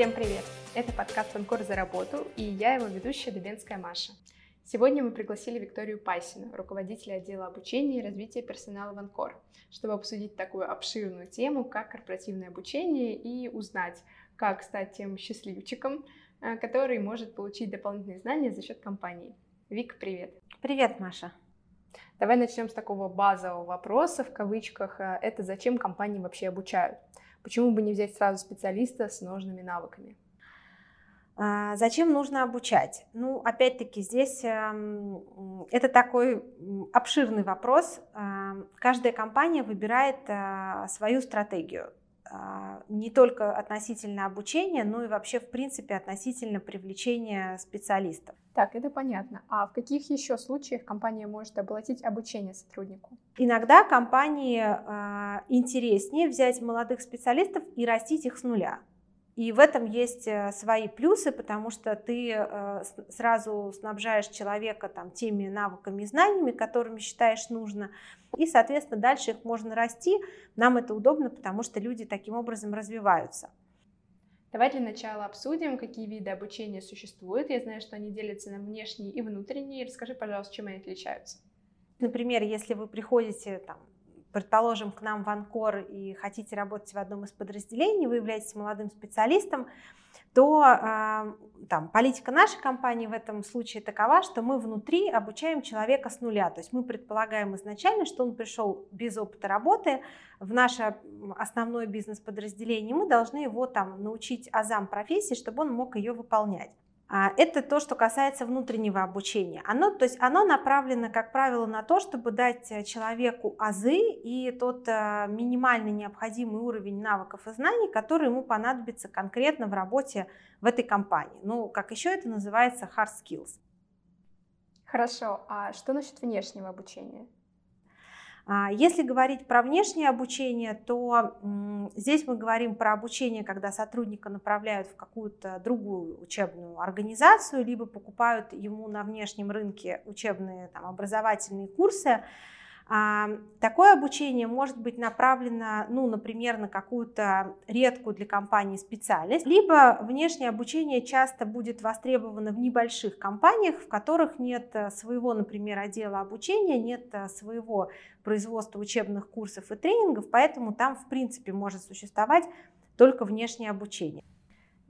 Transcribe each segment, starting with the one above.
Всем привет! Это подкаст «Анкор за работу» и я его ведущая Дубенская Маша. Сегодня мы пригласили Викторию Пайсину, руководителя отдела обучения и развития персонала в Анкор, чтобы обсудить такую обширную тему, как корпоративное обучение и узнать, как стать тем счастливчиком, э, который может получить дополнительные знания за счет компании. Вик, привет! Привет, Маша! Давай начнем с такого базового вопроса, в кавычках. Э, это зачем компании вообще обучают? Почему бы не взять сразу специалиста с нужными навыками? А, зачем нужно обучать? Ну, опять-таки, здесь эм, это такой обширный вопрос. А, каждая компания выбирает а, свою стратегию. Не только относительно обучения, но и вообще, в принципе, относительно привлечения специалистов. Так, это понятно. А в каких еще случаях компания может оплатить обучение сотруднику? Иногда компании интереснее взять молодых специалистов и растить их с нуля. И в этом есть э, свои плюсы, потому что ты э, сразу снабжаешь человека там, теми навыками и знаниями, которыми считаешь нужно, и, соответственно, дальше их можно расти. Нам это удобно, потому что люди таким образом развиваются. Давай для начала обсудим, какие виды обучения существуют. Я знаю, что они делятся на внешние и внутренние. Расскажи, пожалуйста, чем они отличаются. Например, если вы приходите там, предположим, к нам в Анкор и хотите работать в одном из подразделений, вы являетесь молодым специалистом, то э, там, политика нашей компании в этом случае такова, что мы внутри обучаем человека с нуля. То есть мы предполагаем изначально, что он пришел без опыта работы в наше основное бизнес-подразделение, мы должны его там научить азам профессии, чтобы он мог ее выполнять. А, это то, что касается внутреннего обучения. Оно, то есть оно направлено, как правило, на то, чтобы дать э, человеку азы и тот э, минимальный необходимый уровень навыков и знаний, который ему понадобится конкретно в работе в этой компании. Ну, как еще это называется, hard skills. Хорошо, а что насчет внешнего обучения? А, если говорить про внешнее обучение, то здесь мы говорим про обучение, когда сотрудника направляют в какую-то другую учебную организацию, либо покупают ему на внешнем рынке учебные там, образовательные курсы. А, такое обучение может быть направлено, ну, например, на какую-то редкую для компании специальность, либо внешнее обучение часто будет востребовано в небольших компаниях, в которых нет э, своего, например, отдела обучения, нет э, своего производства учебных курсов и тренингов, поэтому там, в принципе, может существовать только внешнее обучение.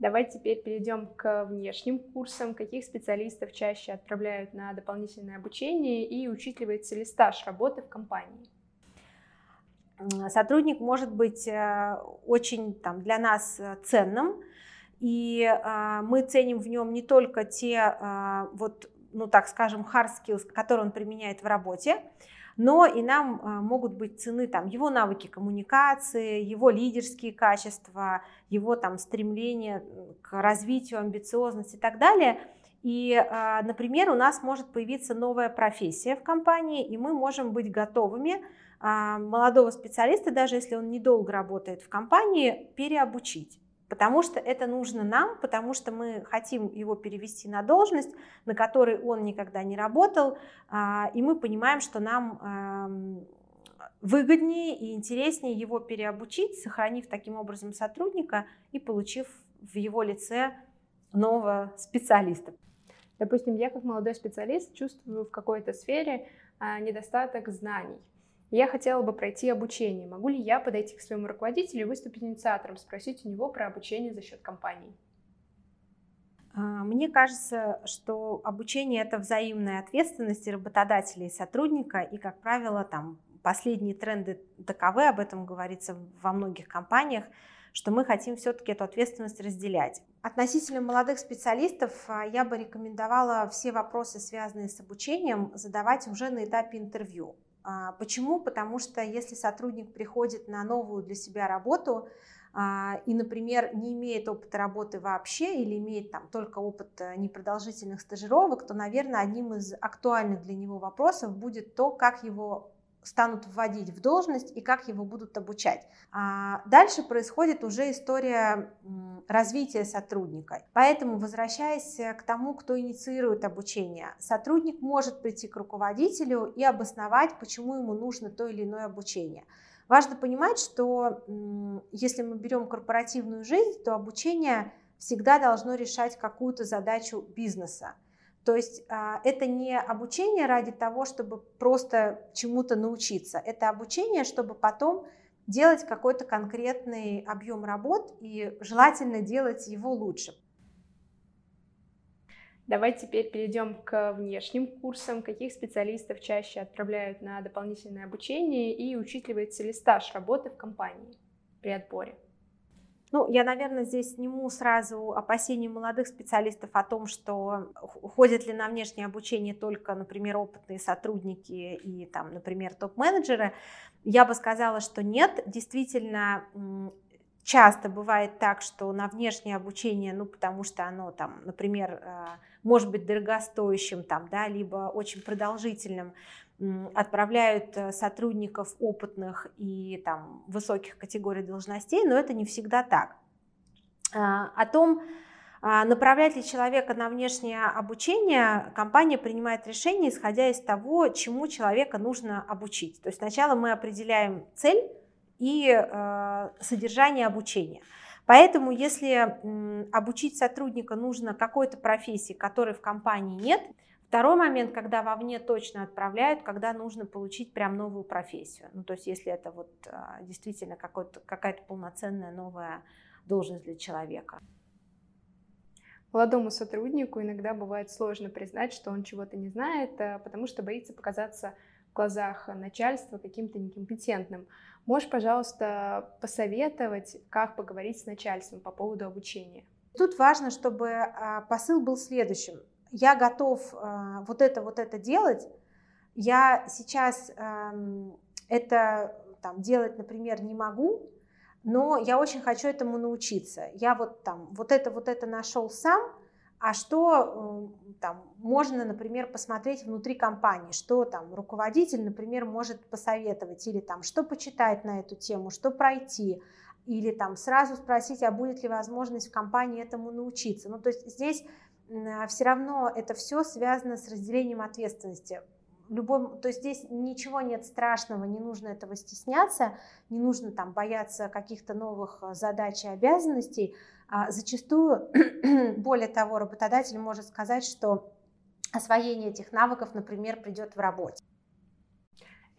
Давай теперь перейдем к внешним курсам. Каких специалистов чаще отправляют на дополнительное обучение и учитывается ли стаж работы в компании? Сотрудник может быть э, очень там, для нас э, ценным, и э, мы ценим в нем не только те, вот, ну так скажем, hard skills, которые он применяет в работе, но и нам а, могут быть цены там, его навыки коммуникации, его лидерские качества, его там, стремление к развитию, амбициозность и так далее. И, а, например, у нас может появиться новая профессия в компании, и мы можем быть готовыми а, молодого специалиста, даже если он недолго работает в компании, переобучить потому что это нужно нам, потому что мы хотим его перевести на должность, на которой он никогда не работал, а, и мы понимаем, что нам выгоднее и интереснее его переобучить, сохранив таким образом сотрудника и получив в его лице нового специалиста. Допустим, я как молодой специалист чувствую в какой-то сфере а, недостаток знаний я хотела бы пройти обучение. Могу ли я подойти к своему руководителю и выступить инициатором, спросить у него про обучение за счет компании? А, мне кажется, что обучение это взаимная ответственность работодателя и сотрудника, и, как правило, там последние тренды таковы, об этом говорится во многих компаниях, что мы хотим все-таки эту ответственность разделять. Относительно молодых специалистов а, я бы рекомендовала все вопросы, связанные с обучением, задавать уже на этапе интервью. А, почему? Потому что если сотрудник приходит на новую для себя работу а, и, например, не имеет опыта работы вообще или имеет там только опыт э, непродолжительных стажировок, то, наверное, одним из актуальных для него вопросов будет то, как его станут вводить в должность и как его будут обучать. А дальше происходит уже история развития сотрудника. Поэтому, возвращаясь к тому, кто инициирует обучение, сотрудник может прийти к руководителю и обосновать, почему ему нужно то или иное обучение. Важно понимать, что если мы берем корпоративную жизнь, то обучение всегда должно решать какую-то задачу бизнеса. То есть а, это не обучение ради того, чтобы просто чему-то научиться. Это обучение, чтобы потом делать какой-то конкретный объем работ и желательно делать его лучше. Давай теперь перейдем к внешним курсам. Каких специалистов чаще отправляют на дополнительное обучение и учитывается ли стаж работы в компании при отборе? Ну, я, наверное, здесь сниму сразу опасения молодых специалистов о том, что ходят ли на внешнее обучение только, например, опытные сотрудники и, там, например, топ-менеджеры. Я бы сказала, что нет. Действительно, часто бывает так, что на внешнее обучение, ну, потому что оно там, например, э, может быть дорогостоящим, там, да, либо очень продолжительным, отправляют э, сотрудников опытных и там, высоких категорий должностей, но это не всегда так. А, о том, а, направлять ли человека на внешнее обучение, компания принимает решение, исходя из того, чему человека нужно обучить. То есть сначала мы определяем цель и э, содержание обучения. Поэтому, если обучить сотрудника нужно какой-то профессии, которой в компании нет, Второй момент, когда вовне точно отправляют, когда нужно получить прям новую профессию. Ну, то есть если это вот а, действительно какая-то полноценная новая должность для человека. Молодому сотруднику иногда бывает сложно признать, что он чего-то не знает, а, потому что боится показаться в глазах начальства каким-то некомпетентным. Можешь, пожалуйста, посоветовать, как поговорить с начальством по поводу обучения? Тут важно, чтобы а, посыл был следующим я готов э, вот это, вот это делать, я сейчас э, это там, делать, например, не могу, но я очень хочу этому научиться. Я вот там вот это, вот это нашел сам, а что э, там можно, например, посмотреть внутри компании, что там руководитель, например, может посоветовать, или там что почитать на эту тему, что пройти, или там сразу спросить, а будет ли возможность в компании этому научиться. Ну, то есть здесь все равно это все связано с разделением ответственности. Любой, то есть здесь ничего нет страшного, не нужно этого стесняться, не нужно там бояться каких-то новых э, задач и обязанностей. А зачастую, более того, работодатель может сказать, что освоение этих навыков, например, придет в работе.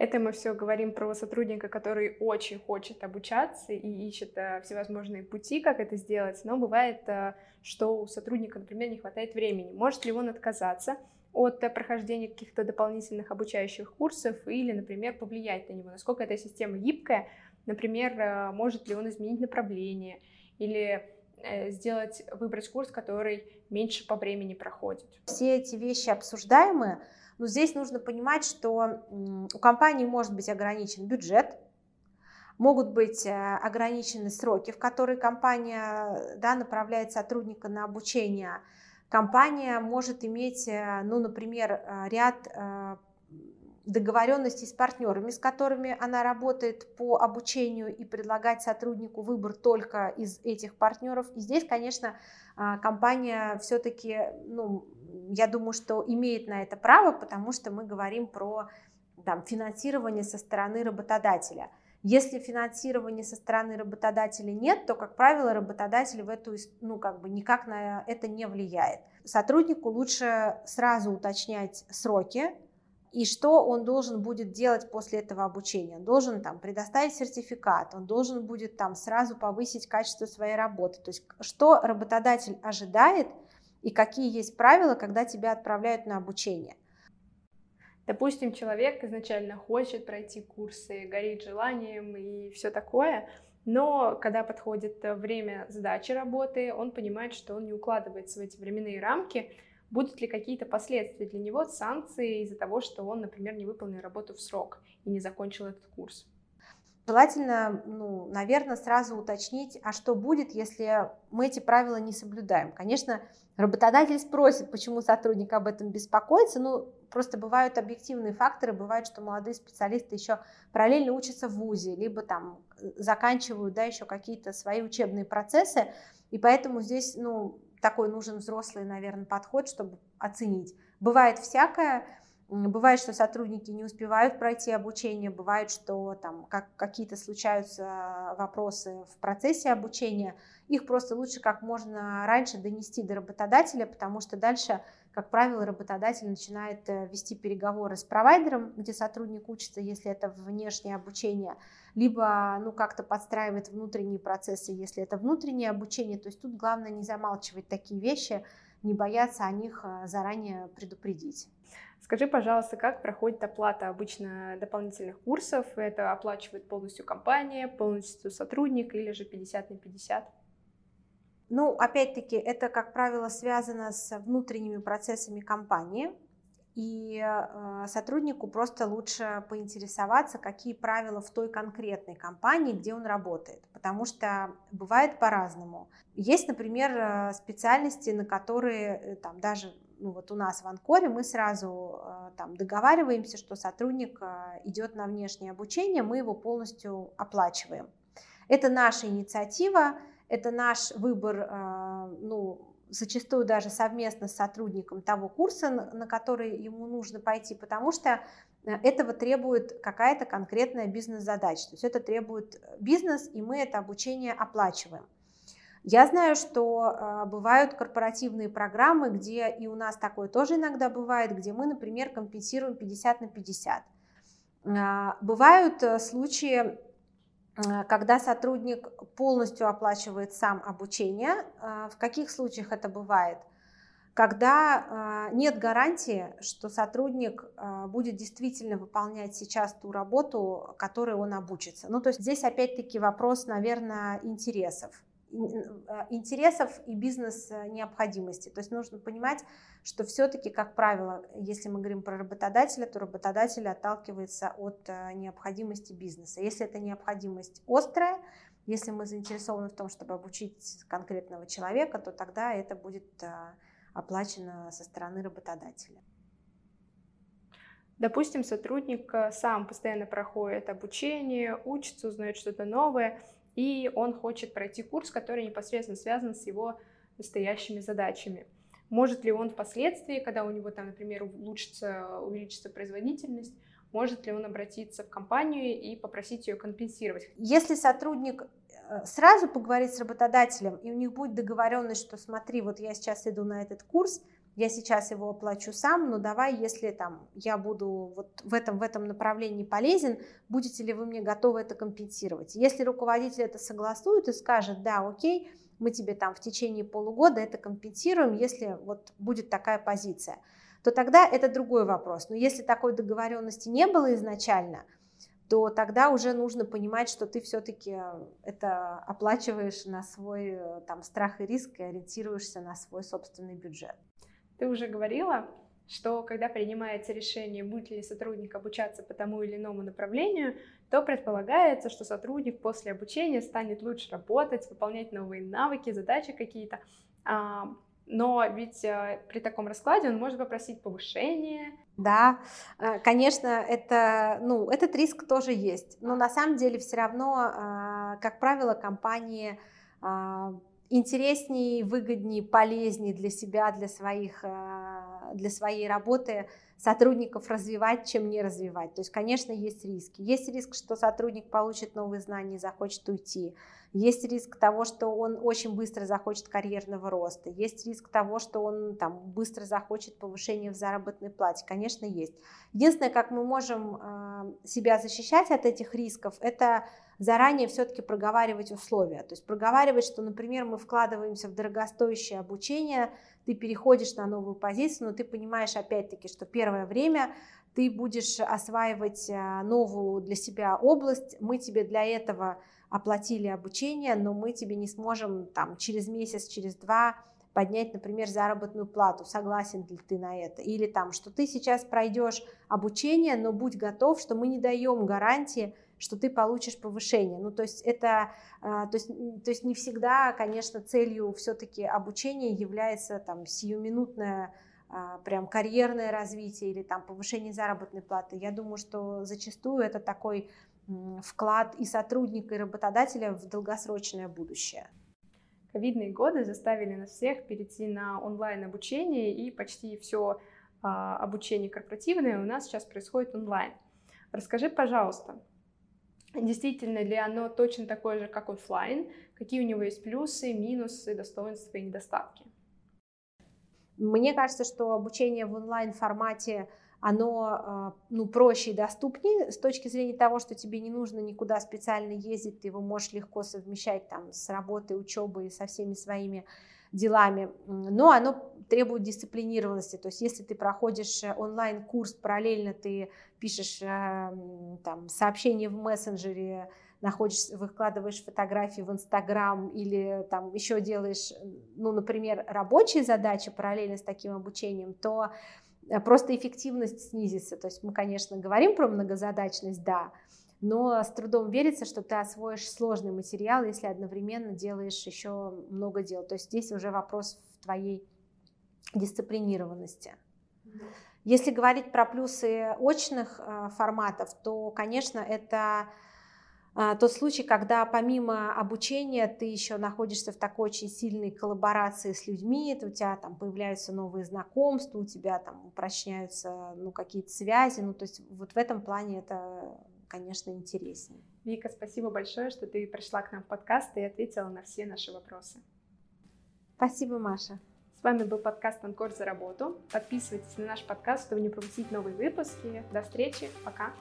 Это мы все говорим про сотрудника, который очень хочет обучаться и ищет э, всевозможные пути, как это сделать, но бывает, э, что у сотрудника, например, не хватает времени. Может ли он отказаться от э, прохождения каких-то дополнительных обучающих курсов или, например, повлиять на него, насколько эта система гибкая, например, может ли он изменить направление или сделать, выбрать курс, который меньше по времени проходит. Все эти вещи обсуждаемые, но здесь нужно понимать, что у компании может быть ограничен бюджет, могут быть э, ограничены сроки, в которые компания да, направляет сотрудника на обучение. Компания может иметь, э, ну, например, э, ряд договоренностей с партнерами, с которыми она работает по обучению и предлагать сотруднику выбор только из этих партнеров. И здесь, конечно, компания все-таки ну, я думаю, что имеет на это право, потому что мы говорим про там, финансирование со стороны работодателя. Если финансирования со стороны работодателя нет, то, как правило, работодатель в эту, ну, как бы никак на это не влияет. Сотруднику лучше сразу уточнять сроки и что он должен будет делать после этого обучения. Он должен там предоставить сертификат, он должен будет там сразу повысить качество своей работы. То есть что работодатель ожидает – и какие есть правила, когда тебя отправляют на обучение. Допустим, человек изначально хочет пройти курсы, горит желанием и все такое, но когда подходит время сдачи работы, он понимает, что он не укладывается в эти временные рамки. Будут ли какие-то последствия для него, санкции из-за того, что он, например, не выполнил работу в срок и не закончил этот курс? Желательно, ну, наверное, сразу уточнить, а что будет, если мы эти правила не соблюдаем. Конечно, работодатель спросит, почему сотрудник об этом беспокоится, ну, просто бывают объективные факторы, бывает, что молодые специалисты еще параллельно учатся в ВУЗе, либо там э, заканчивают, да, еще какие-то свои учебные процессы, и поэтому здесь, ну, такой нужен взрослый, наверное, подход, чтобы оценить. Бывает всякое, Бывает, что сотрудники не успевают пройти обучение, бывает, что там как, какие-то случаются вопросы в процессе обучения. Их просто лучше как можно раньше донести до работодателя, потому что дальше, как правило, работодатель начинает э, вести переговоры с провайдером, где сотрудник учится, если это внешнее обучение, либо ну, как-то подстраивает внутренние процессы, если это внутреннее обучение. То есть тут главное не замалчивать такие вещи, не бояться о них э, заранее предупредить. Скажи, пожалуйста, как проходит оплата обычно дополнительных курсов? Это оплачивает полностью компания, полностью сотрудник или же 50 на 50? Ну, опять-таки, это, как правило, связано с внутренними процессами компании. И э, сотруднику просто лучше поинтересоваться, какие правила в той конкретной компании, где он работает. Потому что бывает по-разному. Есть, например, э, специальности, на которые э, там, даже ну вот у нас в Анкоре мы сразу э, там договариваемся, что сотрудник э, идет на внешнее обучение, мы его полностью оплачиваем. Это наша инициатива, это наш выбор, э, ну, зачастую даже совместно с сотрудником того курса, на который ему нужно пойти, потому что этого требует какая-то конкретная бизнес-задача. То есть это требует бизнес, и мы это обучение оплачиваем. Я знаю, что э, бывают корпоративные программы, где и у нас такое тоже иногда бывает, где мы, например, компенсируем 50 на 50. Э, бывают э, случаи, э, когда сотрудник полностью оплачивает сам обучение. В каких случаях это бывает? Когда нет гарантии, что сотрудник будет действительно выполнять сейчас ту работу, которой он обучится. Ну, то есть здесь опять-таки вопрос, наверное, интересов. А, интересов и бизнес-необходимости. То есть нужно понимать, что все-таки, как правило, если мы говорим про работодателя, то работодатель отталкивается от а, необходимости бизнеса. Если эта необходимость острая, если мы заинтересованы в том, чтобы обучить конкретного человека, то тогда это будет а, оплачено со стороны работодателя. Допустим, сотрудник сам постоянно проходит обучение, учится, узнает что-то новое, и он хочет пройти курс, который непосредственно связан с его настоящими задачами. Может ли он впоследствии, когда у него там, например, улучшится, увеличится производительность, может ли он обратиться в компанию и попросить ее компенсировать? Если сотрудник э, сразу поговорит с работодателем, и у них будет договоренность, что смотри, вот я сейчас иду на этот курс, я сейчас его оплачу сам, но давай, если там я буду вот в этом, в этом направлении полезен, будете ли вы мне готовы это компенсировать? Если руководитель это согласует и скажет, да, окей, мы тебе там в течение полугода это компенсируем, если вот будет такая позиция, то тогда это другой вопрос. Но если такой договоренности не было изначально, то тогда уже нужно понимать, что ты все-таки это оплачиваешь на свой э, там, страх и риск и ориентируешься на свой собственный бюджет. Ты уже говорила, что когда принимается решение, будет ли сотрудник обучаться по тому или иному направлению, то предполагается, что сотрудник после обучения станет лучше работать, выполнять новые навыки, задачи какие-то. А, но ведь э, при таком раскладе он может попросить повышение. Да, э, конечно, это, ну, этот риск тоже есть. Но на самом деле все равно, э, как правило, компании интереснее, выгоднее, полезнее для себя, для, своих, э, для своей работы сотрудников развивать, чем не развивать. То есть, конечно, есть риски. Есть риск, что сотрудник получит новые знания и захочет уйти. Есть риск того, что он очень быстро захочет карьерного роста. Есть риск того, что он там, быстро захочет повышения в заработной плате. Конечно, есть. Единственное, как мы можем э, себя защищать от этих рисков, это заранее все-таки проговаривать условия. То есть проговаривать, что, например, мы вкладываемся в дорогостоящее обучение, ты переходишь на новую позицию, но ты понимаешь опять-таки, что первое время ты будешь осваивать а, новую для себя область, мы тебе для этого оплатили обучение, но мы тебе не сможем там через месяц, через два поднять, например, заработную плату, согласен ли ты на это, или там, что ты сейчас пройдешь обучение, но будь готов, что мы не даем гарантии, что ты получишь повышение. Ну, то есть это, а, то есть, то есть не всегда, конечно, целью все-таки обучения является там сиюминутное а, прям карьерное развитие или там повышение заработной платы. Я думаю, что зачастую это такой вклад и сотрудника, и работодателя в долгосрочное будущее. Ковидные годы заставили нас всех перейти на онлайн обучение, и почти все а, обучение корпоративное у нас сейчас происходит онлайн. Расскажи, пожалуйста, действительно ли оно точно такое же, как офлайн? Какие у него есть плюсы, минусы, достоинства и недостатки? Мне кажется, что обучение в онлайн формате оно а, ну, проще и доступнее с точки зрения того, что тебе не нужно никуда специально ездить, ты его можешь легко совмещать там, с работой, учебой, со всеми своими делами, но оно требует дисциплинированности. То есть если ты проходишь э, онлайн-курс, параллельно ты пишешь э, там, сообщение в мессенджере, находишь, выкладываешь фотографии в Инстаграм или там еще делаешь, ну, например, рабочие задачи параллельно с таким обучением, то э, просто эффективность снизится. То есть мы, конечно, говорим про многозадачность, да, но с трудом верится, что ты освоишь сложный материал, если одновременно делаешь еще много дел. То есть здесь уже вопрос в твоей дисциплинированности. Если говорить про плюсы очных э, форматов, то, конечно, это э, тот случай, когда помимо обучения ты еще находишься в такой очень сильной коллаборации с людьми, у тебя там появляются новые знакомства, у тебя там упрочняются ну, какие-то связи, ну то есть вот в этом плане это конечно, интереснее. Вика, спасибо большое, что ты пришла к нам в подкаст и ответила на все наши вопросы. Спасибо, Маша. С вами был подкаст «Анкор за работу». Подписывайтесь на наш подкаст, чтобы не пропустить новые выпуски. До встречи. Пока.